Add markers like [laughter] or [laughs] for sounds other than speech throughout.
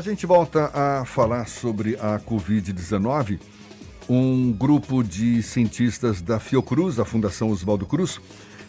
A gente volta a falar sobre a Covid-19. Um grupo de cientistas da Fiocruz, a Fundação Oswaldo Cruz,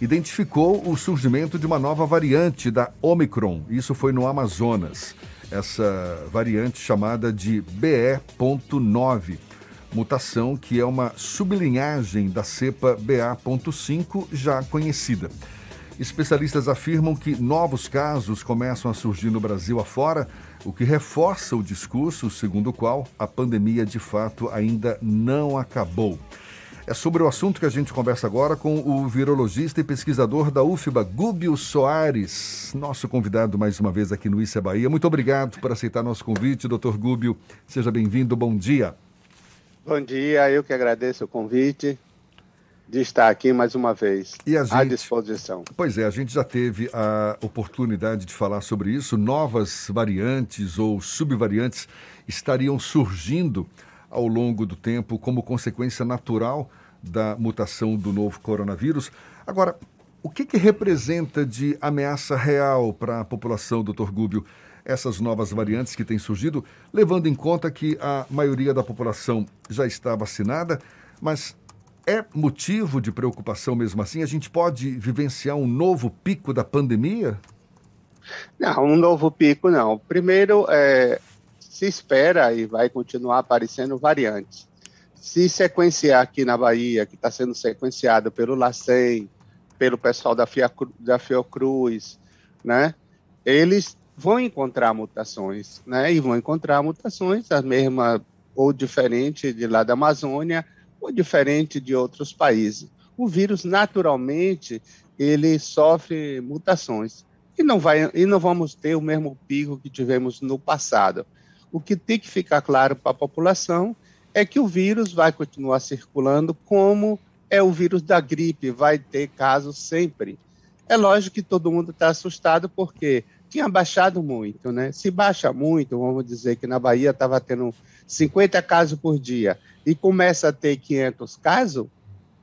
identificou o surgimento de uma nova variante da Omicron. Isso foi no Amazonas. Essa variante chamada de BE.9, mutação que é uma sublinhagem da cepa BA.5 já conhecida. Especialistas afirmam que novos casos começam a surgir no Brasil afora, o que reforça o discurso segundo o qual a pandemia de fato ainda não acabou. É sobre o assunto que a gente conversa agora com o virologista e pesquisador da UFBA, Gúbio Soares, nosso convidado mais uma vez aqui no Issa Bahia. Muito obrigado por aceitar nosso convite, doutor Gúbio. Seja bem-vindo, bom dia. Bom dia, eu que agradeço o convite de estar aqui mais uma vez gente, à disposição. Pois é, a gente já teve a oportunidade de falar sobre isso. Novas variantes ou subvariantes estariam surgindo ao longo do tempo como consequência natural da mutação do novo coronavírus. Agora, o que, que representa de ameaça real para a população, doutor Gúbio, essas novas variantes que têm surgido, levando em conta que a maioria da população já está vacinada, mas é motivo de preocupação mesmo assim? A gente pode vivenciar um novo pico da pandemia? Não, um novo pico não. Primeiro, é, se espera e vai continuar aparecendo variantes. Se sequenciar aqui na Bahia, que está sendo sequenciado pelo LACEN, pelo pessoal da, da Fiocruz, né, eles vão encontrar mutações, né, e vão encontrar mutações, as mesmas ou diferente de lá da Amazônia, diferente de outros países. O vírus, naturalmente, ele sofre mutações e não, vai, e não vamos ter o mesmo pico que tivemos no passado. O que tem que ficar claro para a população é que o vírus vai continuar circulando como é o vírus da gripe, vai ter casos sempre. É lógico que todo mundo está assustado porque tinha baixado muito, né? Se baixa muito, vamos dizer que na Bahia estava tendo 50 casos por dia e começa a ter 500 casos,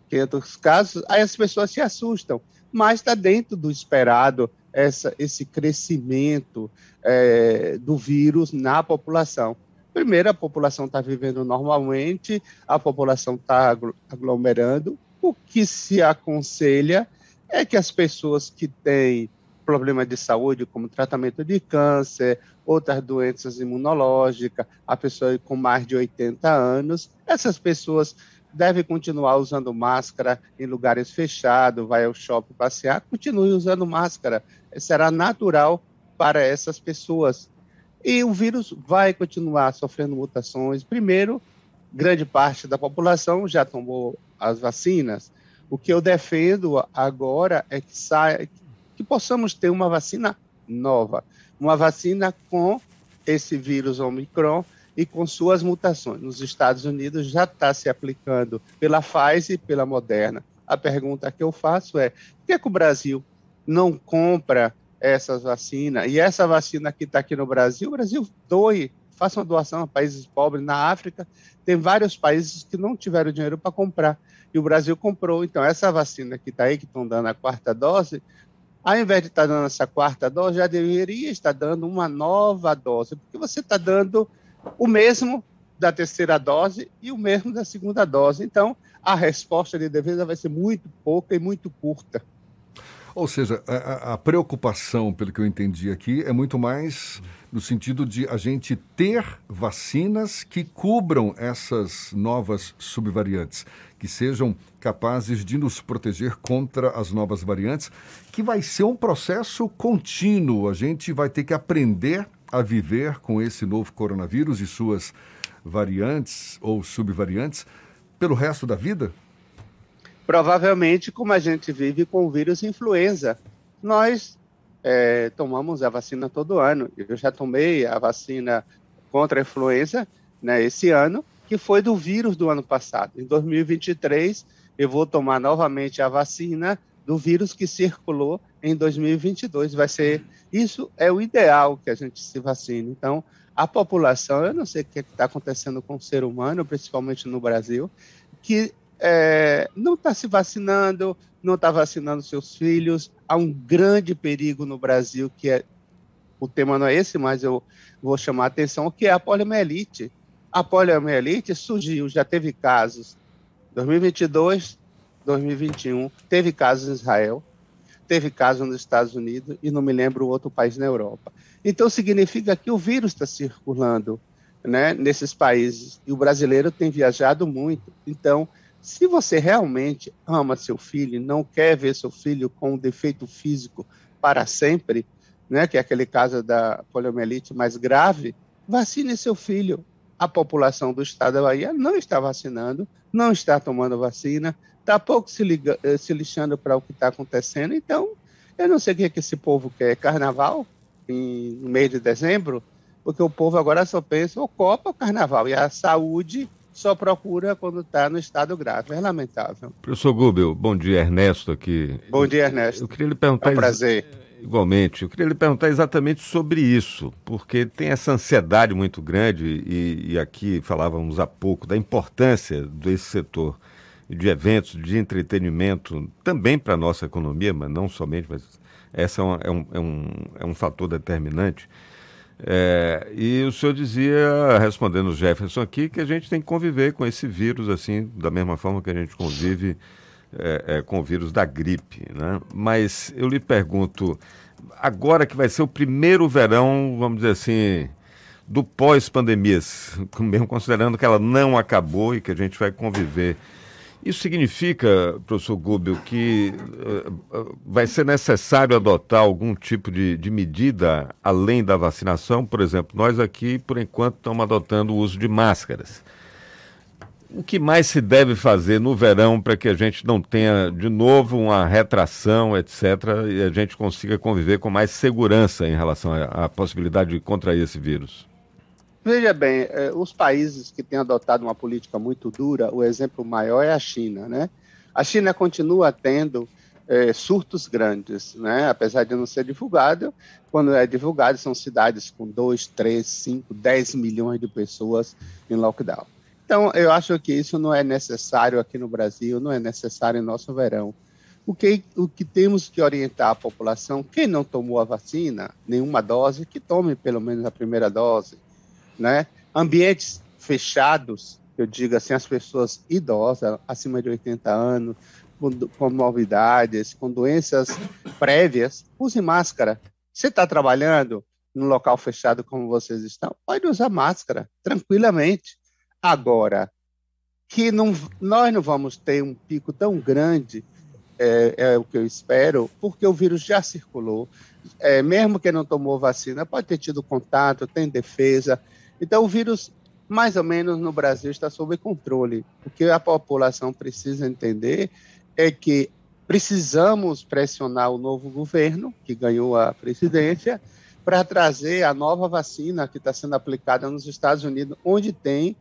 500 casos, aí as pessoas se assustam, mas está dentro do esperado essa, esse crescimento é, do vírus na população. Primeiro, a população está vivendo normalmente, a população está aglomerando. O que se aconselha é que as pessoas que têm problemas de saúde, como tratamento de câncer, outras doenças imunológicas, a pessoa com mais de 80 anos, essas pessoas devem continuar usando máscara em lugares fechados, vai ao shopping passear, continue usando máscara. Será natural para essas pessoas. E o vírus vai continuar sofrendo mutações. Primeiro, grande parte da população já tomou as vacinas. O que eu defendo agora é que saia, que possamos ter uma vacina nova, uma vacina com esse vírus Omicron e com suas mutações. Nos Estados Unidos já está se aplicando pela Pfizer e pela Moderna. A pergunta que eu faço é: por que, é que o Brasil não compra essas vacinas? E essa vacina que está aqui no Brasil, o Brasil doe, faça uma doação a países pobres. Na África, tem vários países que não tiveram dinheiro para comprar. E o Brasil comprou. Então, essa vacina que está aí, que estão dando a quarta dose, ao invés de estar dando essa quarta dose, já deveria estar dando uma nova dose, porque você está dando o mesmo da terceira dose e o mesmo da segunda dose. Então, a resposta de defesa vai ser muito pouca e muito curta. Ou seja, a, a, preocupação, pelo que eu entendi aqui, é muito mais no sentido de a gente ter vacinas que cubram essas novas subvariantes, que sejam capazes de nos proteger contra as novas variantes, que vai ser um processo contínuo. A gente vai ter que aprender a viver com esse novo coronavírus e suas variantes ou subvariantes pelo resto da vida? Provavelmente, como a gente vive com o vírus influenza, nós é, tomamos a vacina todo ano. Eu já tomei a vacina contra a influenza né, esse ano, que foi do vírus do ano passado. Em 2023, eu vou tomar novamente a vacina do vírus que circulou em 2022. Vai ser isso é o ideal que a gente se vacine. Então, a população, eu não sei o que está acontecendo com o ser humano, principalmente no Brasil, que é, não está se vacinando, não está vacinando seus filhos. Há um grande perigo no Brasil que é o tema não é esse, mas eu vou chamar a atenção, que é a poliomielite. A poliomielite surgiu, já teve casos 2022, 2021, teve casos em Israel, teve casos nos Estados Unidos e não me lembro outro país na Europa. Então significa que o vírus está circulando né, nesses países e o brasileiro tem viajado muito. Então, se você realmente ama seu filho, não quer ver seu filho com um defeito físico para sempre, né, que é aquele caso da poliomielite mais grave, vacine seu filho. A população do estado da Bahia não está vacinando, não está tomando vacina, está pouco se, liga, eh, se lixando para o que está acontecendo. Então, eu não sei o que, é que esse povo quer. Carnaval, em, no mês de dezembro, porque o povo agora só pensa o Copa, o Carnaval, e a saúde só procura quando está no estado grave. É lamentável. Professor Gubel, bom dia, Ernesto aqui. Bom dia, Ernesto. Eu queria lhe perguntar. É um prazer. Igualmente. Eu queria lhe perguntar exatamente sobre isso, porque tem essa ansiedade muito grande, e, e aqui falávamos há pouco da importância desse setor de eventos, de entretenimento, também para a nossa economia, mas não somente, mas essa é, é, um, é, um, é um fator determinante. É, e o senhor dizia, respondendo o Jefferson aqui, que a gente tem que conviver com esse vírus, assim, da mesma forma que a gente convive é, é, com o vírus da gripe. Né? Mas eu lhe pergunto, agora que vai ser o primeiro verão, vamos dizer assim, do pós-pandemias, [laughs] mesmo considerando que ela não acabou e que a gente vai conviver isso significa, professor Gubel, que uh, vai ser necessário adotar algum tipo de, de, medida além da vacinação? Por exemplo, nós aqui, por enquanto, estamos adotando o uso de máscaras. O que mais se deve fazer no verão para que a gente não tenha de novo uma retração, etc., e a gente consiga conviver com mais segurança em relação à possibilidade de contrair esse vírus? Veja bem, eh, os países que têm adotado uma política muito dura, o exemplo maior é a China, né? A China continua tendo é, surtos grandes, né? Apesar de não ser divulgado, quando é divulgado são cidades com 2, 3, 5, 10 milhões de pessoas em lockdown. Então, eu acho que isso não é necessário aqui no Brasil, não é necessário em nosso verão. O que, o que temos que orientar a população, quem não tomou a vacina, nenhuma dose, que tome pelo menos a primeira dose né? Ambientes fechados, eu digo assim, as pessoas idosas, acima de 80 anos, com, com morbidades, com doenças prévias, use máscara. Você está trabalhando num local fechado como vocês estão, pode usar máscara, tranquilamente. Agora, que não, nós não vamos ter um pico tão grande, é, é, o que eu espero, porque o vírus já circulou. É, mesmo quem não tomou vacina, pode ter tido contato, tem defesa, então, o vírus, mais ou menos no Brasil, está sob controle. O que a população precisa entender é que precisamos pressionar o novo governo, que ganhou a presidência, para trazer a nova vacina que está sendo aplicada nos Estados Unidos, onde tem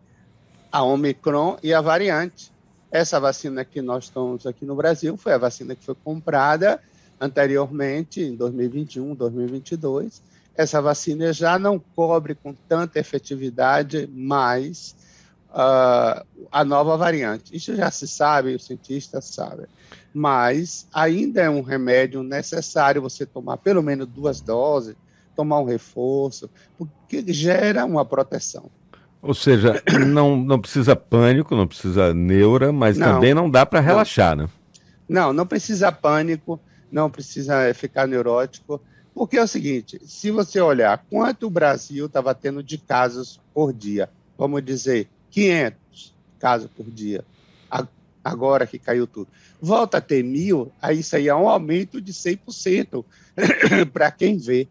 a Omicron e a variante. Essa vacina que nós estamos aqui no Brasil foi a vacina que foi comprada anteriormente, em 2021, 2022, essa vacina já não cobre com tanta efetividade mais uh, a nova variante. Isso já se sabe, os cientistas sabem. Mas ainda é um remédio necessário você tomar pelo menos duas doses, tomar um reforço, porque gera uma proteção. Ou seja, [coughs] não, não precisa pânico, não precisa neura, mas não, também não dá para relaxar, não. né? Não, não precisa pânico, não precisa ficar neurótico. Porque é o seguinte, se você olhar quanto o Brasil estava tendo de casos por dia, vamos dizer, 500 casos por dia, agora que caiu tudo, volta a ter mil, aí isso aí é um aumento de 100% para [coughs] quem vê.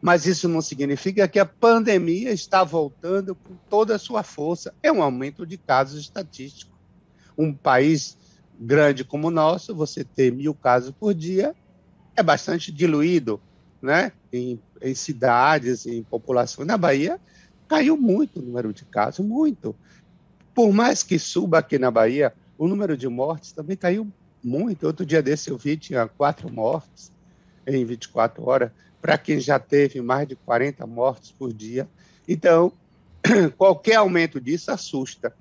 Mas isso não significa que a pandemia está voltando com toda a sua força. É um aumento de casos estatísticos. Um país grande como o nosso, você ter mil casos por dia, é bastante diluído, né? Em, em cidades, em população. Na Bahia, caiu muito o número de casos, muito. Por mais que suba aqui na Bahia, o número de mortes também caiu muito. Outro dia desse eu vi, tinha quatro mortes em 24 horas, para quem já teve mais de 40 mortes por dia. Então, [clears throat] qualquer aumento disso assusta.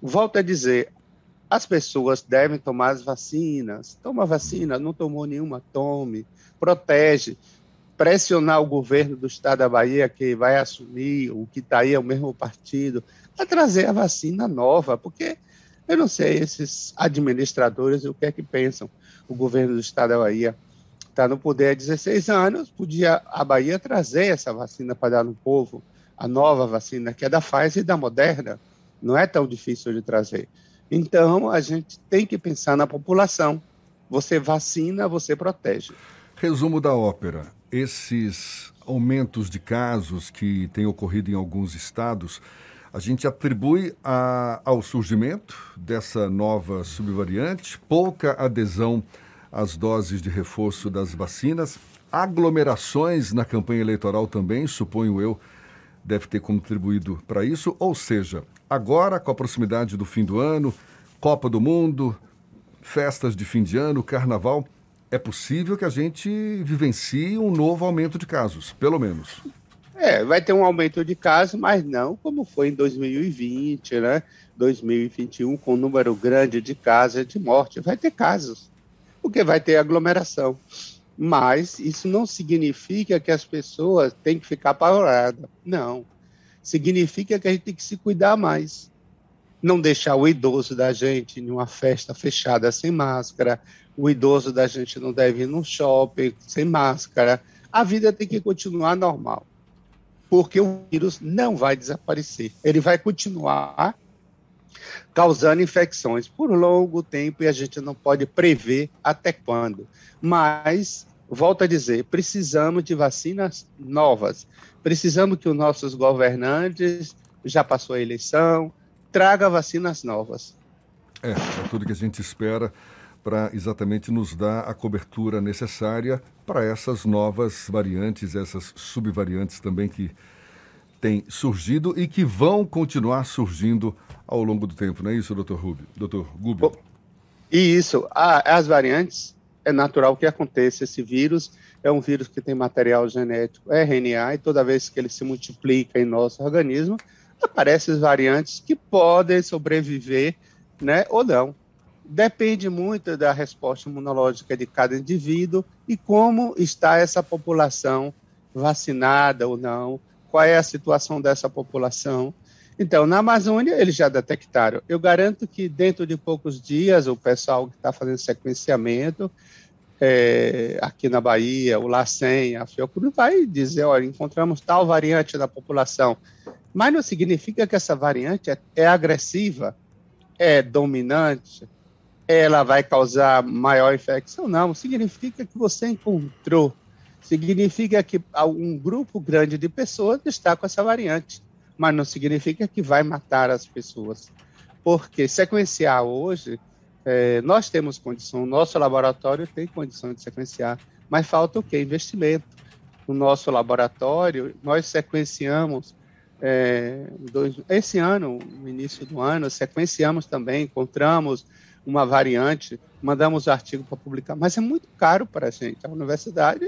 Volto a dizer, as pessoas devem tomar as vacinas. Toma vacina, não tomou nenhuma, tome. Protege. pressionar o governo do estado da Bahia, que vai assumir, o que está aí é o mesmo partido, a trazer a vacina nova, porque eu não sei esses administradores o que é que pensam. O governo do estado da Bahia está no poder há 16 anos, podia a Bahia trazer essa vacina para dar no povo, a nova vacina, que é da Pfizer e da Moderna, não é tão difícil de trazer. Então, a gente tem que pensar na população. Você vacina, você protege. Resumo da ópera: esses aumentos de casos que têm ocorrido em alguns estados, a gente atribui a, ao surgimento dessa nova subvariante, pouca adesão às doses de reforço das vacinas, aglomerações na campanha eleitoral também, suponho eu, deve ter contribuído para isso. Ou seja, agora, com a proximidade do fim do ano, Copa do Mundo, festas de fim de ano, carnaval, é possível que a gente vivencie um novo aumento de casos, pelo menos. É, vai ter um aumento de casos, mas não como foi em 2020, né? 2021, com um número grande de casos de morte. Vai ter casos, porque vai ter aglomeração. Mas isso não significa que as pessoas têm que ficar apavoradas. Não. Significa que a gente tem que se cuidar mais. Não deixar o idoso da gente em uma festa fechada sem máscara, o idoso da gente não deve ir no shopping sem máscara. A vida tem que continuar normal, porque o vírus não vai desaparecer. Ele vai continuar causando infecções por longo tempo e a gente não pode prever até quando. Mas, volto a dizer, precisamos de vacinas novas. Precisamos que os nossos governantes, já passou a eleição, traga vacinas novas. É, é tudo que a gente espera para exatamente nos dar a cobertura necessária para essas novas variantes, essas subvariantes também que têm surgido e que vão continuar surgindo ao longo do tempo, não é isso, doutor Rubio? Doutor Gubio? E isso, as variantes, é natural que aconteça. Esse vírus é um vírus que tem material genético RNA e toda vez que ele se multiplica em nosso organismo, aparecem variantes que podem sobreviver né, ou não depende muito da resposta imunológica de cada indivíduo e como está essa população vacinada ou não, qual é a situação dessa população. Então, na Amazônia, eles já detectaram. Eu garanto que dentro de poucos dias, o pessoal que está fazendo sequenciamento, é, aqui na Bahia, o LACEN, a Fiocruz, vai dizer: olha, encontramos tal variante da população. Mas não significa que essa variante é, é agressiva, é dominante, ela vai causar maior infecção. Não, significa que você encontrou, significa que um grupo grande de pessoas está com essa variante, mas não significa que vai matar as pessoas. Porque sequenciar hoje, é, nós temos condição, o nosso laboratório tem condição de sequenciar, mas falta o quê? Investimento. No nosso laboratório, nós sequenciamos é, dois, esse ano, no início do ano, sequenciamos também, encontramos uma variante, mandamos artigo para publicar, mas é muito caro para a gente. A universidade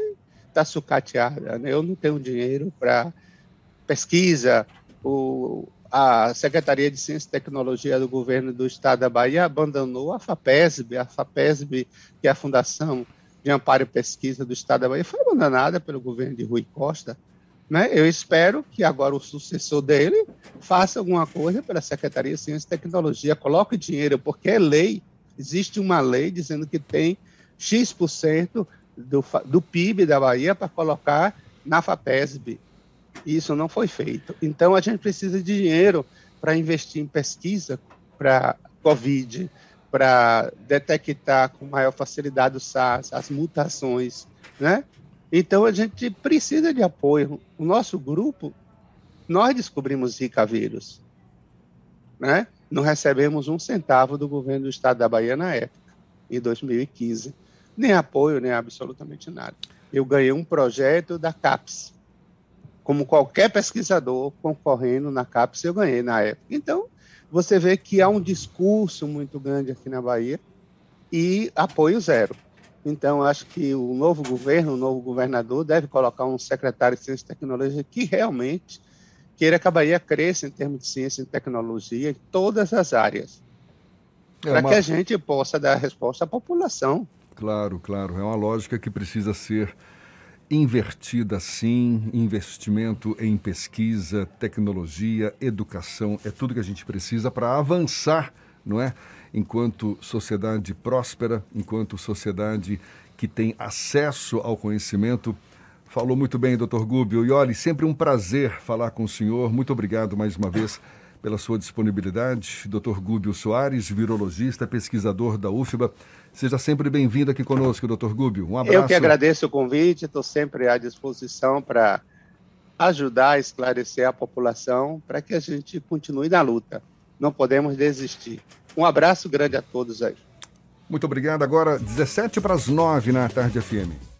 está sucateada, né? eu não tenho dinheiro para pesquisa. O, a Secretaria de Ciência e Tecnologia do governo do estado da Bahia abandonou a FAPESB, a FAPESB, que é a Fundação de Amparo e Pesquisa do estado da Bahia, foi abandonada pelo governo de Rui Costa. Né? Eu espero que agora o sucessor dele faça alguma coisa pela Secretaria de Ciência e Tecnologia, coloque dinheiro, porque é lei, existe uma lei dizendo que tem X% do, do PIB da Bahia para colocar na FAPESB. Isso não foi feito. Então a gente precisa de dinheiro para investir em pesquisa para Covid, para detectar com maior facilidade o SARS, as mutações, né? Então a gente precisa de apoio. O nosso grupo, nós descobrimos Zika vírus, né? Não recebemos um centavo do governo do estado da Bahia na época, em 2015. Nem apoio, nem absolutamente nada. Eu ganhei um projeto da CAPES. Como qualquer pesquisador concorrendo na CAPES, eu ganhei na época. Então, você vê que há um discurso muito grande aqui na Bahia e apoio zero. Então, acho que o novo governo, o novo governador, deve colocar um secretário de Ciência e Tecnologia que realmente queira que a Bahia cresça em termos de ciência e tecnologia em todas as áreas. É para uma... que a gente possa dar resposta à população. Claro, claro. É uma lógica que precisa ser invertida sim, investimento em pesquisa, tecnologia, educação, é tudo que a gente precisa para avançar, não é? Enquanto sociedade próspera, enquanto sociedade que tem acesso ao conhecimento. Falou muito bem, doutor Gúbio. E olha, sempre um prazer falar com o senhor. Muito obrigado mais uma vez pela sua disponibilidade. Doutor Gúbio Soares, virologista, pesquisador da UFBA. Seja sempre bem-vindo aqui conosco, doutor Gúbio. Um abraço. Eu que agradeço o convite, estou sempre à disposição para ajudar a esclarecer a população para que a gente continue na luta. Não podemos desistir. Um abraço grande a todos aí. Muito obrigado. Agora, 17 para as 9 na tarde FM.